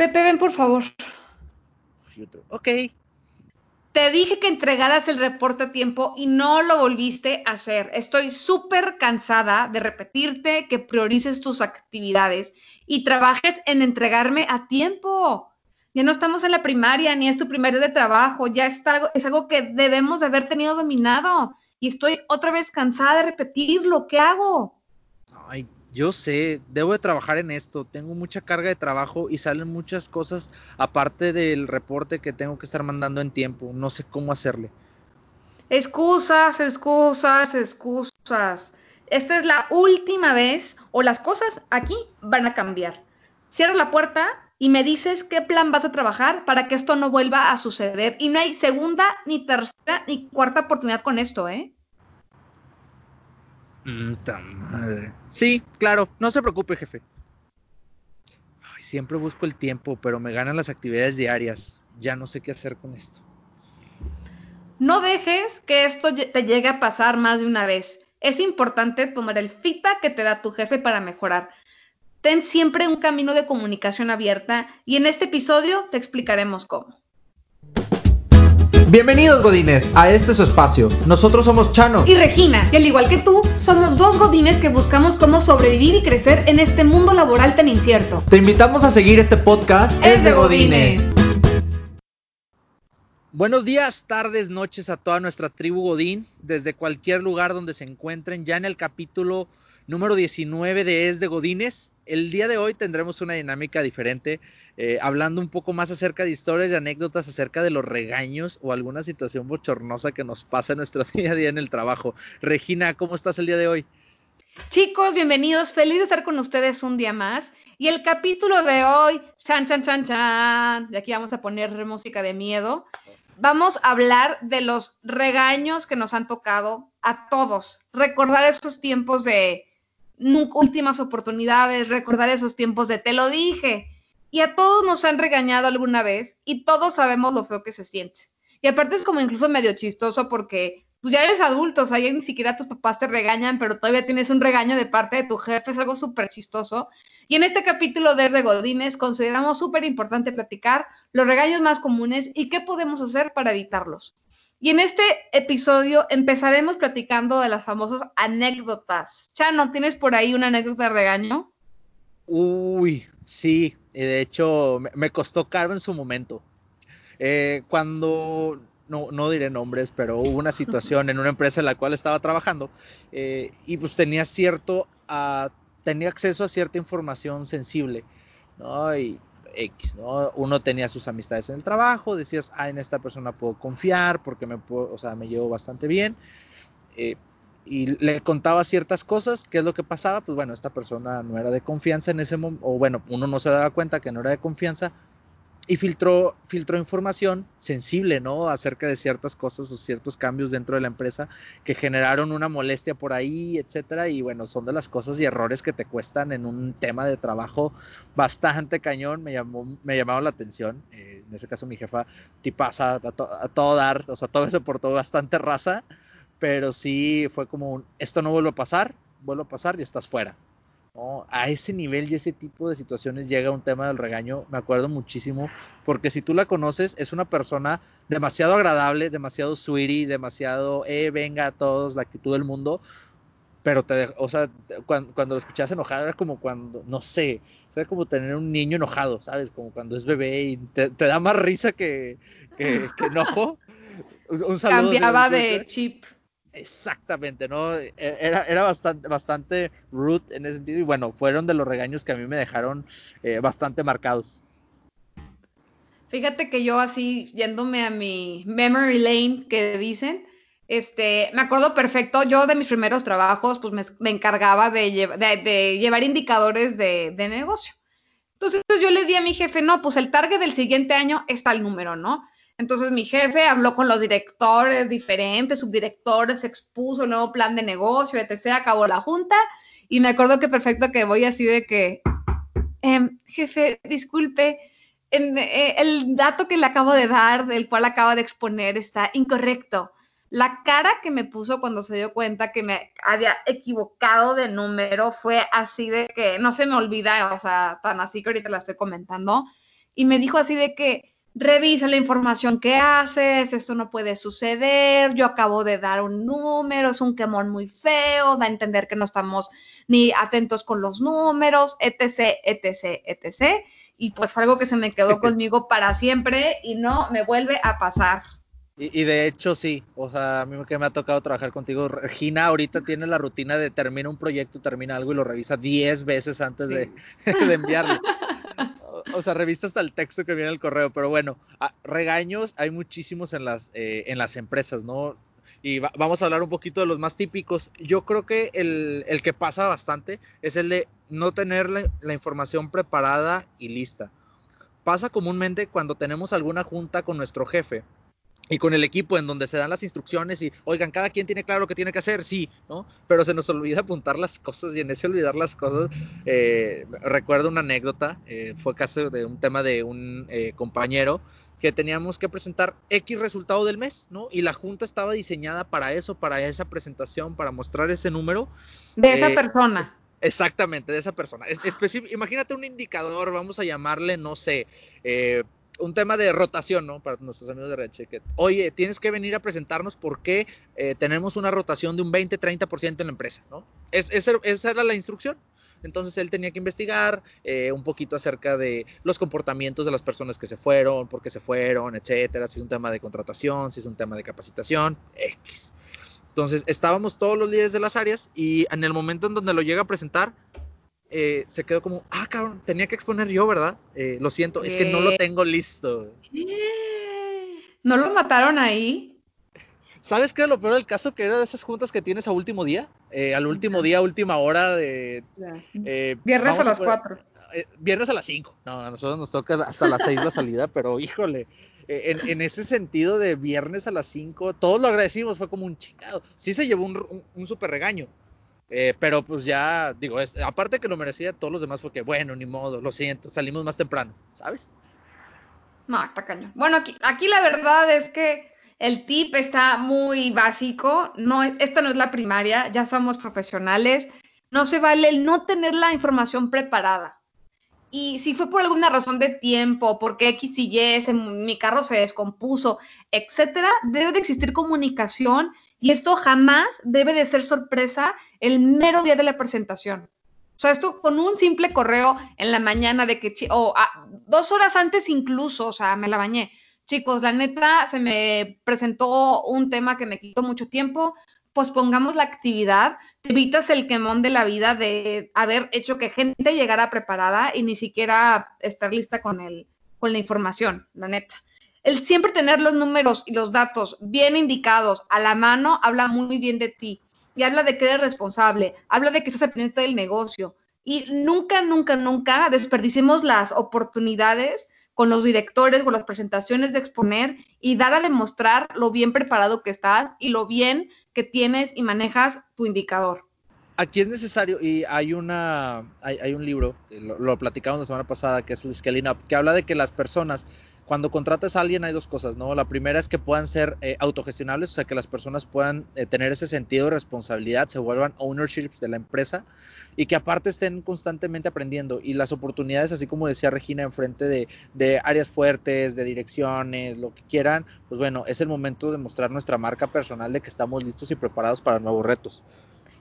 Pepe, ven por favor. Ok. Te dije que entregaras el reporte a tiempo y no lo volviste a hacer. Estoy súper cansada de repetirte que priorices tus actividades y trabajes en entregarme a tiempo. Ya no estamos en la primaria, ni es tu primer día de trabajo, ya está, es algo que debemos de haber tenido dominado. Y estoy otra vez cansada de repetirlo. ¿Qué hago? Ay, yo sé, debo de trabajar en esto, tengo mucha carga de trabajo y salen muchas cosas aparte del reporte que tengo que estar mandando en tiempo, no sé cómo hacerle. Excusas, excusas, excusas. Esta es la última vez o las cosas aquí van a cambiar. Cierra la puerta y me dices qué plan vas a trabajar para que esto no vuelva a suceder. Y no hay segunda, ni tercera, ni cuarta oportunidad con esto, ¿eh? madre. Sí, claro, no se preocupe, jefe. siempre busco el tiempo, pero me ganan las actividades diarias. Ya no sé qué hacer con esto. No dejes que esto te llegue a pasar más de una vez. Es importante tomar el feedback que te da tu jefe para mejorar. Ten siempre un camino de comunicación abierta y en este episodio te explicaremos cómo. Bienvenidos Godines a este su espacio. Nosotros somos Chano y Regina, y al igual que tú, somos dos Godines que buscamos cómo sobrevivir y crecer en este mundo laboral tan incierto. Te invitamos a seguir este podcast. Es, de Godines. Buenos días, tardes, noches a toda nuestra tribu Godín, desde cualquier lugar donde se encuentren, ya en el capítulo número 19 de Es de Godines. El día de hoy tendremos una dinámica diferente, eh, hablando un poco más acerca de historias y anécdotas acerca de los regaños o alguna situación bochornosa que nos pasa en nuestro día a día en el trabajo. Regina, ¿cómo estás el día de hoy? Chicos, bienvenidos, feliz de estar con ustedes un día más. Y el capítulo de hoy, chan, chan, chan, chan, y aquí vamos a poner música de miedo. Vamos a hablar de los regaños que nos han tocado a todos. Recordar esos tiempos de, últimas oportunidades, recordar esos tiempos de te lo dije. Y a todos nos han regañado alguna vez y todos sabemos lo feo que se siente. Y aparte es como incluso medio chistoso porque pues ya eres adulto, o ni siquiera tus papás te regañan, pero todavía tienes un regaño de parte de tu jefe, es algo súper chistoso. Y en este capítulo desde Godines consideramos súper importante platicar los regaños más comunes y qué podemos hacer para evitarlos. Y en este episodio empezaremos platicando de las famosas anécdotas. Chano, ¿tienes por ahí una anécdota de regaño? Uy, sí, de hecho me costó caro en su momento. Eh, cuando, no, no, diré nombres, pero hubo una situación en una empresa en la cual estaba trabajando eh, y pues tenía cierto, uh, tenía acceso a cierta información sensible, ¿no? X, ¿no? Uno tenía sus amistades en el trabajo, decías, ah, en esta persona puedo confiar porque me puedo, o sea, me llevo bastante bien. Eh, y le contaba ciertas cosas, ¿qué es lo que pasaba? Pues bueno, esta persona no era de confianza en ese momento, o bueno, uno no se daba cuenta que no era de confianza, y filtró, filtró información sensible, ¿no? Acerca de ciertas cosas o ciertos cambios dentro de la empresa que generaron una molestia por ahí, etcétera. Y bueno, son de las cosas y errores que te cuestan en un tema de trabajo bastante cañón. Me llamó, me llamaron la atención. Eh, en ese caso, mi jefa, tipaza, a, a todo dar, o sea, todo se portó bastante raza. Pero sí fue como un, esto no vuelve a pasar, vuelve a pasar y estás fuera. A ese nivel y ese tipo de situaciones llega un tema del regaño, me acuerdo muchísimo, porque si tú la conoces, es una persona demasiado agradable, demasiado sweetie, demasiado, eh, venga a todos, la actitud del mundo, pero te, o sea, cuando, lo escuchabas enojado era como cuando, no sé, era como tener un niño enojado, ¿sabes? Como cuando es bebé y te, da más risa que, que, enojo. Un, saludo Cambiaba de chip. Exactamente, ¿no? E, era, era bastante, bastante rude en ese sentido y bueno, fueron de los regaños que a mí me dejaron eh, bastante marcados. Fíjate que yo así, yéndome a mi memory lane que dicen, este, me acuerdo perfecto, yo de mis primeros trabajos, pues me, encargaba de, de, llevar indicadores de, de negocio. Entonces yo le di a mi jefe, no, pues el target del siguiente año está el número, ¿no? Entonces mi jefe habló con los directores diferentes, subdirectores, expuso el nuevo plan de negocio, etc. Acabó la junta y me acuerdo que perfecto que voy así de que, em, jefe, disculpe, em, eh, el dato que le acabo de dar, del cual acaba de exponer, está incorrecto. La cara que me puso cuando se dio cuenta que me había equivocado de número fue así de que no se me olvida, o sea, tan así que ahorita la estoy comentando y me dijo así de que revisa la información que haces, esto no puede suceder, yo acabo de dar un número, es un quemón muy feo, da a entender que no estamos ni atentos con los números, etc., etc., etc. Y pues fue algo que se me quedó conmigo para siempre y no me vuelve a pasar. Y, de hecho sí, o sea, a mí que me ha tocado trabajar contigo, Regina ahorita tiene la rutina de termina un proyecto, termina algo y lo revisa 10 veces antes de, enviarlo. O, sea, revista hasta el texto que viene en el correo, pero bueno, regaños hay muchísimos en las, eh, en las empresas, ¿no? Y vamos a hablar un poquito de los más típicos. Yo creo que el, que pasa bastante es el de no tener la información preparada y lista. Pasa comúnmente cuando tenemos alguna junta con nuestro jefe y con el equipo en donde se dan las instrucciones y, oigan, cada quien tiene claro lo que tiene que hacer, sí, ¿no? Pero se nos olvida apuntar las cosas y en ese olvidar las cosas, eh, recuerdo una anécdota, eh, fue caso de un tema de un eh, compañero que teníamos que presentar X resultado del mes, ¿no? Y la junta estaba diseñada para eso, para esa presentación, para mostrar ese número. De esa persona. Exactamente, de esa persona. Es, imagínate un indicador, vamos a llamarle, no sé, eh, un tema de rotación, ¿no? Para nuestros amigos de que, oye, tienes que venir a presentarnos porque eh, tenemos una rotación de un 20-30% en la empresa, ¿no? Es, esa era la instrucción. Entonces él tenía que investigar eh, un poquito acerca de los comportamientos de las personas que se fueron, por qué se fueron, etcétera, si es un tema de contratación, si es un tema de capacitación, X. Entonces estábamos todos los líderes de las áreas y en el momento en donde lo llega a presentar, eh, se quedó como, ah, cabrón, tenía que exponer yo, ¿verdad? Eh, lo siento, es que no lo tengo listo. ¿No lo mataron ahí? ¿Sabes qué lo peor del caso? Que era de esas juntas que tienes a último día, eh, al último día, última hora de... viernes a las 4. viernes a las 5. No, a nosotros nos toca hasta las 6 la salida, pero híjole, en, ese sentido de viernes a las 5, todos lo agradecimos, fue como un chingado. Sí se llevó un, un súper regaño, eh, pero pues ya, digo, es, aparte que lo merecía, todos los demás porque, bueno, ni modo, lo siento, salimos más temprano, ¿sabes? No, está cañón. Bueno, aquí, aquí la verdad es que el tip está muy básico. No, esta no es la primaria, ya somos profesionales. No se vale el no tener la información preparada. Y si fue por alguna razón de tiempo, porque X y Y, mi carro se descompuso, etcétera, debe de existir comunicación y esto jamás debe de ser sorpresa el mero día de la presentación. O sea, esto con un simple correo en la mañana de que, o dos horas antes incluso, o sea, me la bañé. Chicos, la neta, se me presentó un tema que me quitó mucho tiempo, pues pongamos la actividad, evitas el quemón de la vida de haber hecho que gente llegara preparada y ni siquiera estar lista con, el, con la información, la neta el siempre tener los números y los datos bien indicados a la mano habla muy bien de ti y habla de que eres responsable, habla de que estás pendiente del negocio y nunca, nunca, nunca desperdicemos las oportunidades con los directores, con las presentaciones de exponer y dar a demostrar lo bien preparado que estás y lo bien que tienes y manejas tu indicador. Aquí es necesario, y hay una, hay, un libro, lo, lo, platicamos la semana pasada, que es el Scaling Up, que habla de que las personas cuando contratas a alguien hay dos cosas, ¿no? La primera es que puedan ser eh, autogestionables, o sea, que las personas puedan eh, tener ese sentido de responsabilidad, se vuelvan ownerships de la empresa y que aparte estén constantemente aprendiendo. Y las oportunidades, así como decía Regina, enfrente de, de áreas fuertes, de direcciones, lo que quieran, pues bueno, es el momento de mostrar nuestra marca personal de que estamos listos y preparados para nuevos retos.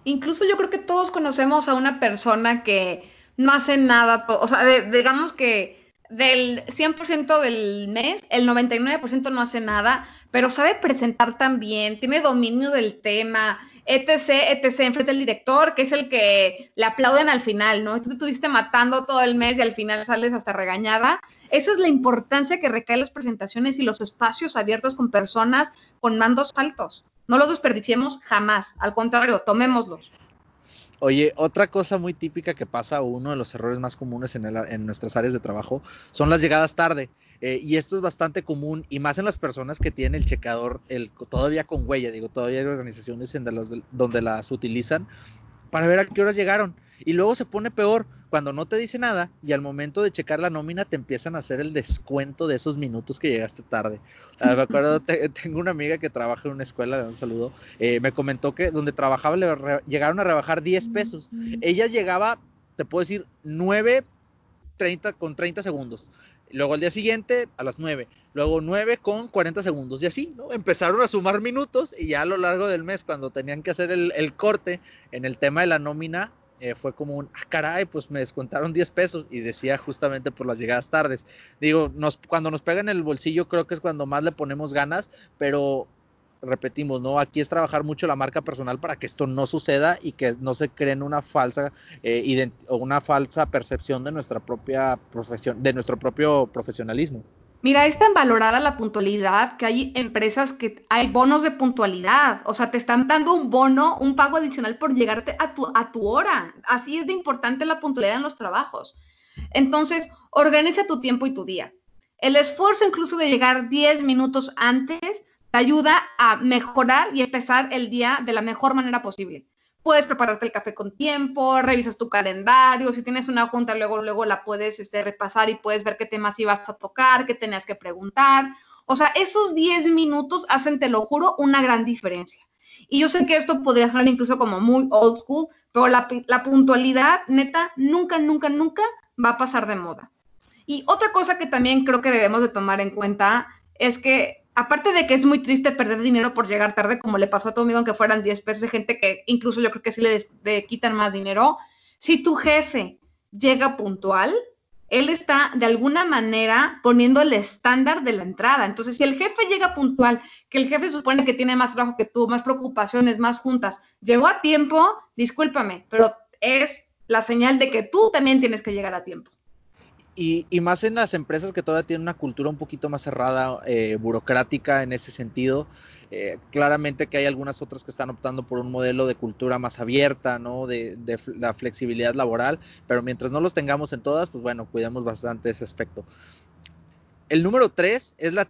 Incluso yo creo que todos conocemos a una persona que no hace nada, o sea, digamos que del 100% del mes, el 99% no hace nada, pero sabe presentar también, tiene dominio del tema, etc., etc., enfrente del director, que es el que le aplauden al final, ¿no? Tú estuviste matando todo el mes y al final sales hasta regañada. Esa es la importancia que recae las presentaciones y los espacios abiertos con personas con mandos altos. No los desperdiciemos jamás, al contrario, tomémoslos. Oye, otra cosa muy típica que pasa, uno de los errores más comunes en, nuestras áreas de trabajo, son las llegadas tarde. Eh, y esto es bastante común, y más en las personas que tienen el checador el, todavía con huella. Digo, todavía hay organizaciones en donde las utilizan para ver a qué horas llegaron. Y luego se pone peor cuando no te dice nada y al momento de checar la nómina te empiezan a hacer el descuento de esos minutos que llegaste tarde. Ah, me acuerdo, tengo una amiga que trabaja en una escuela, le un saludo, eh, me comentó que donde trabajaba le llegaron a rebajar 10 pesos. Ella llegaba, te puedo decir, 9 30, con 30 segundos. Luego al día siguiente a las 9, luego 9 con 40 segundos y así, ¿no? Empezaron a sumar minutos y ya a lo largo del mes cuando tenían que hacer el, corte en el tema de la nómina, eh, fue como un, ah, caray, pues me descontaron 10 pesos y decía justamente por las llegadas tardes. Digo, nos, cuando nos pega en el bolsillo creo que es cuando más le ponemos ganas, pero repetimos, ¿no? Aquí es trabajar mucho la marca personal para que esto no suceda y que no se creen una falsa eh, una falsa percepción de nuestra propia profesión, de nuestro propio profesionalismo. Mira, es tan valorada la puntualidad que hay empresas que hay bonos de puntualidad. O sea, te están dando un bono, un pago adicional por llegarte a tu, a tu hora. Así es de importante la puntualidad en los trabajos. Entonces, organiza tu tiempo y tu día. El esfuerzo incluso de llegar 10 minutos antes te ayuda a mejorar y empezar el día de la mejor manera posible. Puedes prepararte el café con tiempo, revisas tu calendario, si tienes una junta, luego, luego la puedes este, repasar y puedes ver qué temas ibas a tocar, qué tenías que preguntar. O sea, esos 10 minutos hacen, te lo juro, una gran diferencia. Y yo sé que esto podría sonar incluso como muy old school, pero la, puntualidad, neta, nunca, nunca, nunca va a pasar de moda. Y otra cosa que también creo que debemos de tomar en cuenta es que aparte de que es muy triste perder dinero por llegar tarde, como le pasó a tu amigo, aunque fueran 10 pesos, de gente que incluso yo creo que sí le, quitan más dinero, si tu jefe llega puntual, él está de alguna manera poniendo el estándar de la entrada. Entonces, si el jefe llega puntual, que el jefe supone que tiene más trabajo que tú, más preocupaciones, más juntas, llegó a tiempo, discúlpame, pero es la señal de que tú también tienes que llegar a tiempo. Y, más en las empresas que todavía tienen una cultura un poquito más cerrada, eh, burocrática en ese sentido. Eh, claramente que hay algunas otras que están optando por un modelo de cultura más abierta, ¿no? De, la flexibilidad laboral, pero mientras no los tengamos en todas, pues bueno, cuidemos bastante ese aspecto. El número tres es la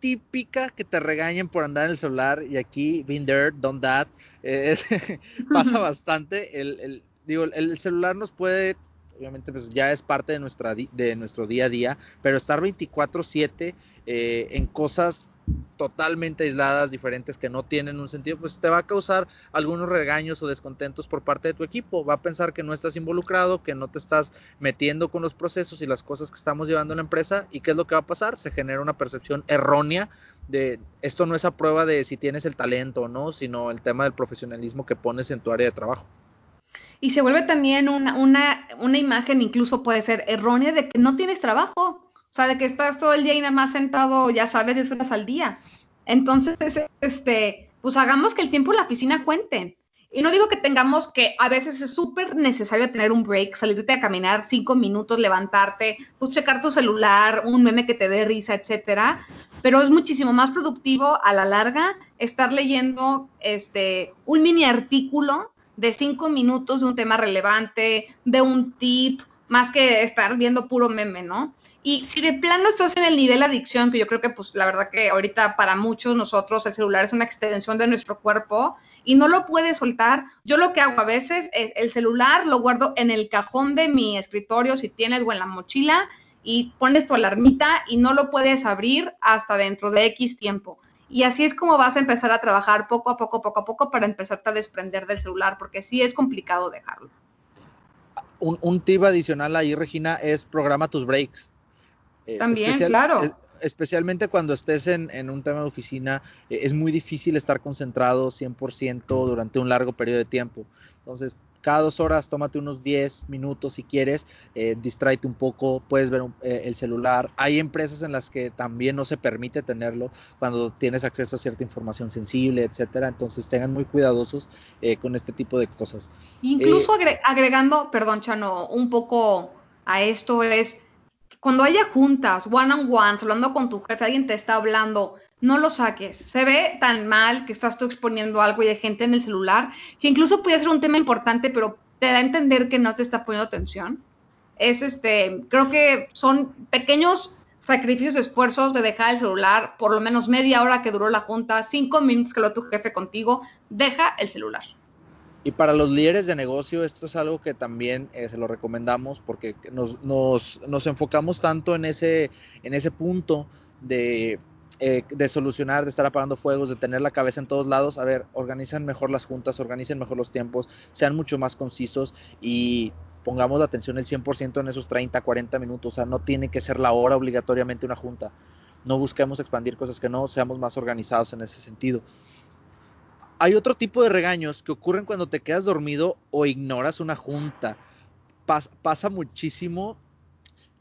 típica que te regañen por andar en el celular y aquí, been there, done that, eh, pasa bastante. El, digo, el celular nos puede obviamente pues ya es parte de, nuestra, de nuestro día a día, pero estar 24/7 eh, en cosas totalmente aisladas, diferentes, que no tienen un sentido, pues te va a causar algunos regaños o descontentos por parte de tu equipo. Va a pensar que no estás involucrado, que no te estás metiendo con los procesos y las cosas que estamos llevando en la empresa. ¿Y qué es lo que va a pasar? Se genera una percepción errónea de esto no es a prueba de si tienes el talento o no, sino el tema del profesionalismo que pones en tu área de trabajo y se vuelve también una, una, una imagen, incluso puede ser errónea, de que no tienes trabajo, o sea, de que estás todo el día y nada más sentado, ya sabes, 10 horas al día. Entonces, este, pues hagamos que el tiempo en la oficina cuente. Y no digo que tengamos que, a veces es súper necesario tener un break, salirte a caminar cinco minutos, levantarte, pues checar tu celular, un meme que te dé risa, etcétera. Pero es muchísimo más productivo a la larga estar leyendo este, un mini artículo de cinco minutos de un tema relevante, de un tip, más que estar viendo puro meme, ¿no? Y si de plano estás en el nivel adicción, que yo creo que pues la verdad que ahorita para muchos nosotros el celular es una extensión de nuestro cuerpo y no lo puedes soltar, yo lo que hago a veces es el celular lo guardo en el cajón de mi escritorio si tienes o en la mochila y pones tu alarmita y no lo puedes abrir hasta dentro de X tiempo. Y así es como vas a empezar a trabajar poco a poco, poco a poco para empezarte a desprender del celular, porque sí es complicado dejarlo. Un, un tip adicional ahí, Regina, es programa tus breaks. Eh, También, claro. especialmente cuando estés en, en, un tema de oficina, eh, es muy difícil estar concentrado 100% durante un largo periodo de tiempo. Entonces, cada dos horas tómate unos 10 minutos si quieres, eh, distráete un poco, puedes ver eh, el celular. Hay empresas en las que también no se permite tenerlo cuando tienes acceso a cierta información sensible, etcétera. Entonces tengan muy cuidadosos eh, con este tipo de cosas. Incluso agregando, perdón, Chano, un poco a esto es cuando haya juntas, one on one, hablando con tu jefe, alguien te está hablando no lo saques. Se ve tan mal que estás tú exponiendo algo y hay gente en el celular que incluso puede ser un tema importante, pero te da a entender que no te está poniendo atención. Es este, creo que son pequeños sacrificios, esfuerzos de dejar el celular por lo menos media hora que duró la junta, cinco minutos que lo tu jefe contigo, deja el celular. Y para los líderes de negocio, esto es algo que también eh, se lo recomendamos porque nos, nos, nos enfocamos tanto en ese, en ese punto de eh, de solucionar, de estar apagando fuegos, de tener la cabeza en todos lados, a ver, organizan mejor las juntas, organicen mejor los tiempos, sean mucho más concisos y pongamos la atención el 100% en esos 30, 40 minutos. O sea, no tiene que ser la hora obligatoriamente una junta. No busquemos expandir cosas que no, seamos más organizados en ese sentido. Hay otro tipo de regaños que ocurren cuando te quedas dormido o ignoras una junta. pasa muchísimo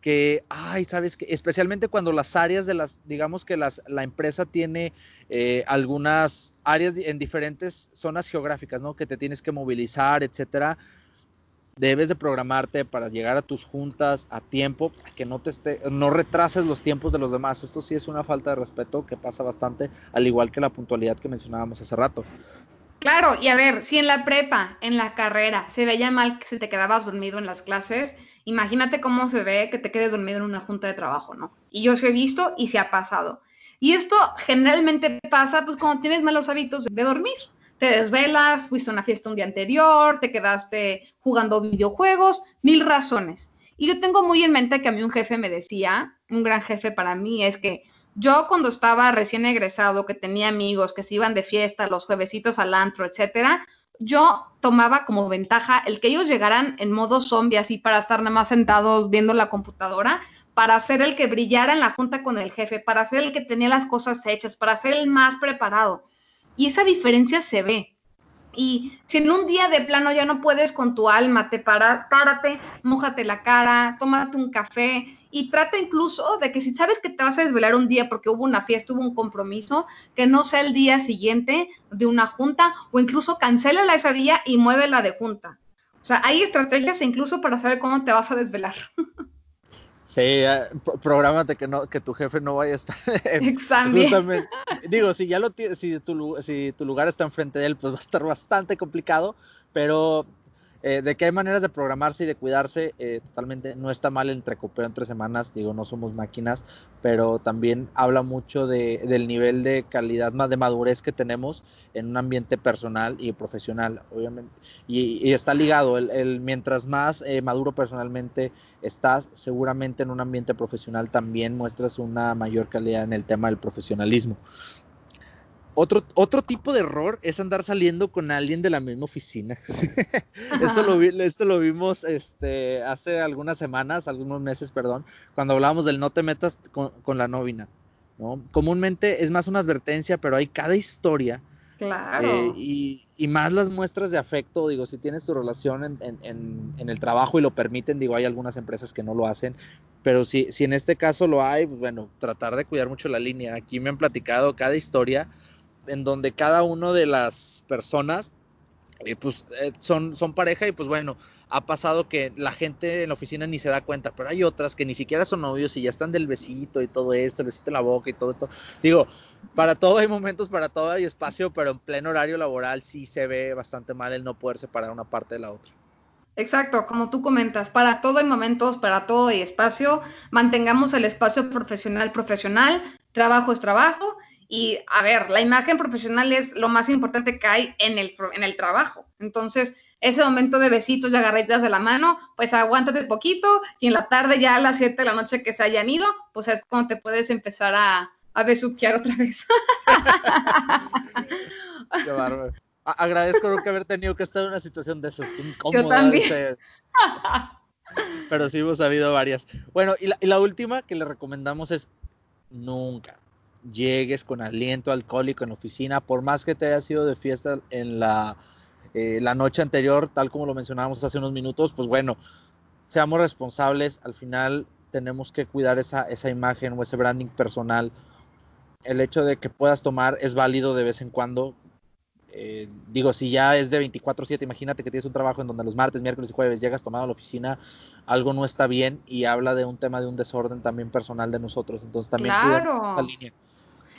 que, ay, sabes que, especialmente cuando las áreas de las, digamos que las, la empresa tiene eh, algunas áreas en diferentes zonas geográficas, ¿no? Que te tienes que movilizar, etcétera. Debes de programarte para llegar a tus juntas a tiempo, que no te esté, no retrases los tiempos de los demás. Esto sí es una falta de respeto que pasa bastante, al igual que la puntualidad que mencionábamos hace rato. Claro, y a ver, si en la prepa, en la carrera, se veía mal que se te quedabas dormido en las clases, imagínate cómo se ve que te quedes dormido en una junta de trabajo, ¿no? Y yo se he visto y se ha pasado. Y esto generalmente pasa pues cuando tienes malos hábitos de dormir. Te desvelas, fuiste a una fiesta un día anterior, te quedaste jugando videojuegos, mil razones. Y yo tengo muy en mente que a mí un jefe me decía, un gran jefe para mí, es que yo cuando estaba recién egresado, que tenía amigos que se iban de fiesta los juevesitos al antro, etcétera, yo tomaba como ventaja el que ellos llegaran en modo zombie, así para estar nada más sentados viendo la computadora, para ser el que brillara en la junta con el jefe, para ser el que tenía las cosas hechas, para ser el más preparado. Y esa diferencia se ve. Y si en un día de plano ya no puedes con tu alma, te para, párate, mójate la cara, tómate un café y trata incluso de que si sabes que te vas a desvelar un día porque hubo una fiesta, hubo un compromiso, que no sea el día siguiente de una junta o incluso cancélala ese día y muévela de junta. O sea, hay estrategias incluso para saber cómo te vas a desvelar. Sí, prográmate que no, que tu jefe no vaya a estar Exactamente. Digo, si ya lo si tu, si tu lugar está enfrente de él, pues va a estar bastante complicado, pero eh, de que hay maneras de programarse y de cuidarse, eh, totalmente no está mal el recupero entre semanas, digo, no somos máquinas, pero también habla mucho de, del nivel de calidad, más de madurez que tenemos en un ambiente personal y profesional, obviamente, y, está ligado, el, mientras más eh, maduro personalmente estás, seguramente en un ambiente profesional también muestras una mayor calidad en el tema del profesionalismo. Otro, otro tipo de error es andar saliendo con alguien de la misma oficina. esto, lo esto lo vimos este, hace algunas semanas, algunos meses, perdón, cuando hablábamos del no te metas con, la nómina. ¿no? Comúnmente es más una advertencia, pero hay cada historia. Claro. Eh, y, más las muestras de afecto, digo, si tienes tu relación en, en, en, el trabajo y lo permiten, digo, hay algunas empresas que no lo hacen, pero si, si en este caso lo hay, bueno, tratar de cuidar mucho la línea. Aquí me han platicado cada historia en donde cada una de las personas eh, pues eh, son, son pareja y pues bueno, ha pasado que la gente en la oficina ni se da cuenta, pero hay otras que ni siquiera son novios y ya están del besito y todo esto, el besito en la boca y todo esto. Digo, para todo hay momentos, para todo hay espacio, pero en pleno horario laboral sí se ve bastante mal el no poder separar una parte de la otra. Exacto, como tú comentas, para todo hay momentos, para todo hay espacio, mantengamos el espacio profesional profesional, trabajo es trabajo y a ver, la imagen profesional es lo más importante que hay en el, en el trabajo. Entonces, ese momento de besitos y agarritas de la mano, pues aguántate poquito y en la tarde ya a las 7 de la noche que se hayan ido, pues es cuando te puedes empezar a, a besuquear otra vez. Qué bárbaro. Agradezco nunca haber tenido que estar en una situación de esas, incómoda. Yo también. Pero sí hemos sabido varias. Bueno, y la, y la última que le recomendamos es nunca, llegues con aliento alcohólico en la oficina, por más que te haya sido de fiesta en la, eh, la noche anterior, tal como lo mencionábamos hace unos minutos, pues bueno, seamos responsables, al final tenemos que cuidar esa, esa imagen o ese branding personal. El hecho de que puedas tomar es válido de vez en cuando. Eh, digo, si ya es de 24/7, imagínate que tienes un trabajo en donde los martes, miércoles y jueves llegas tomado a la oficina, algo no está bien y habla de un tema de un desorden también personal de nosotros. Entonces también claro. esa línea.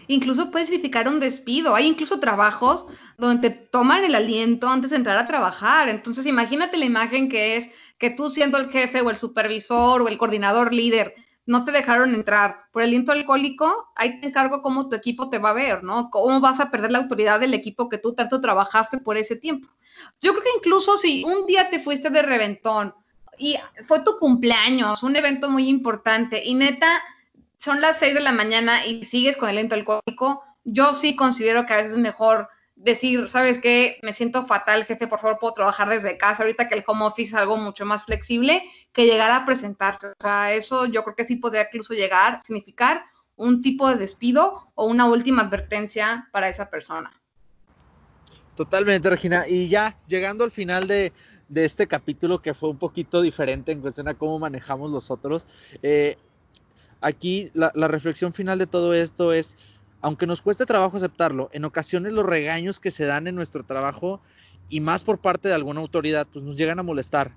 Incluso puede significar un despido. Hay incluso trabajos donde te toman el aliento antes de entrar a trabajar. Entonces, imagínate la imagen que es que tú siendo el jefe o el supervisor o el coordinador líder no te dejaron entrar por el aliento alcohólico, ahí te encargo cómo tu equipo te va a ver, ¿no? Cómo vas a perder la autoridad del equipo que tú tanto trabajaste por ese tiempo. Yo creo que incluso si un día te fuiste de reventón y fue tu cumpleaños, un evento muy importante y neta son las 6 de la mañana y sigues con el lento alcohólico, yo sí considero que a veces es mejor decir, ¿sabes qué? Me siento fatal, jefe, por favor, puedo trabajar desde casa, ahorita que el home office es algo mucho más flexible, que llegar a presentarse. O sea, eso yo creo que sí podría incluso llegar, significar un tipo de despido o una última advertencia para esa persona. Totalmente, Regina. Y ya, llegando al final de, este capítulo que fue un poquito diferente en cuestión a cómo manejamos los otros, eh, aquí la, reflexión final de todo esto es aunque nos cueste trabajo aceptarlo, en ocasiones los regaños que se dan en nuestro trabajo y más por parte de alguna autoridad, pues nos llegan a molestar.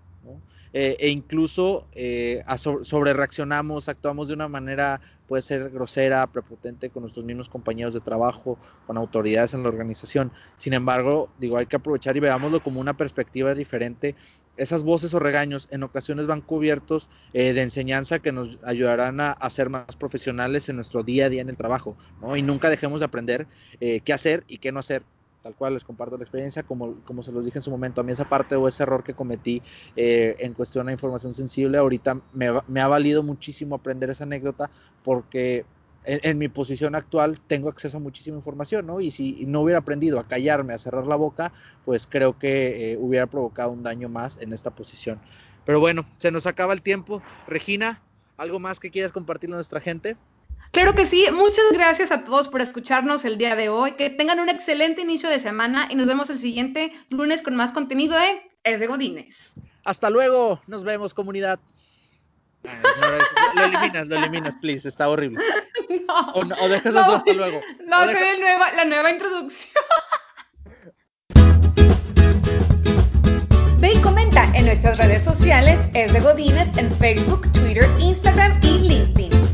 Eh, e incluso eh, sobre reaccionamos, actuamos de una manera, puede ser grosera, prepotente con nuestros mismos compañeros de trabajo, con autoridades en la organización. Sin embargo, digo, hay que aprovechar y veámoslo como una perspectiva diferente. Esas voces o regaños en ocasiones van cubiertos eh, de enseñanza que nos ayudarán a, ser más profesionales en nuestro día a día en el trabajo, ¿no? Y nunca dejemos de aprender eh, qué hacer y qué no hacer tal cual les comparto la experiencia, como, como se los dije en su momento, a mí esa parte o ese error que cometí eh, en cuestión a información sensible, ahorita me, ha valido muchísimo aprender esa anécdota porque en, en, mi posición actual tengo acceso a muchísima información, ¿no? Y si no hubiera aprendido a callarme, a cerrar la boca, pues creo que eh, hubiera provocado un daño más en esta posición. Pero bueno, se nos acaba el tiempo. Regina, ¿algo más que quieras compartir a nuestra gente? Claro que sí, muchas gracias a todos por escucharnos el día de hoy. Que tengan un excelente inicio de semana y nos vemos el siguiente lunes con más contenido de Es de Godines. Hasta luego, nos vemos comunidad. Ay, no, lo eliminas, lo eliminas, please, está horrible. No, o, no, o dejas eso hasta luego. No, deja... soy nueva, la nueva introducción. Ve y comenta en nuestras redes sociales Es de Godines en Facebook, Twitter, Instagram y